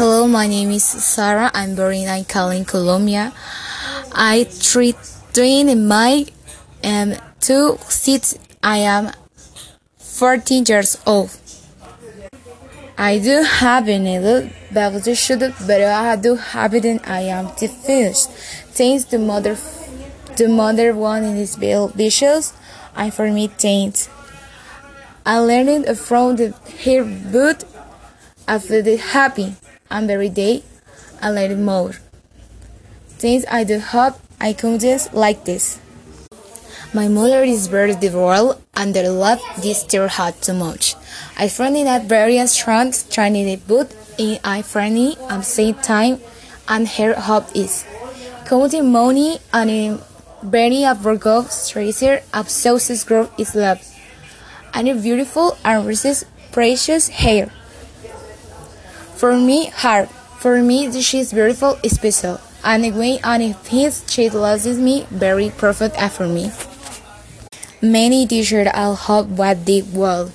Hello, my name is Sarah. I'm born in Cali, Colombia. I treat in my um, two seats. I am 14 years old. I do have a little baby should but I do have it and I am to finish. Thanks the mother the mother one in this vicious I for me taint. I learned from the her boot after the happy and very day I learned more. Things I do hope I couldn't like this. My mother is very devout and I love this dear heart too much. I find it at various trunks trying it but in I find it at same time and her hope is. Counting money and in very of Virgo tracer of Sauce's growth is love. And a beautiful and precious hair. For me, hard. For me, she is beautiful, special. And when and if his she loses me, very perfect for me. Many teachers all hope what they will.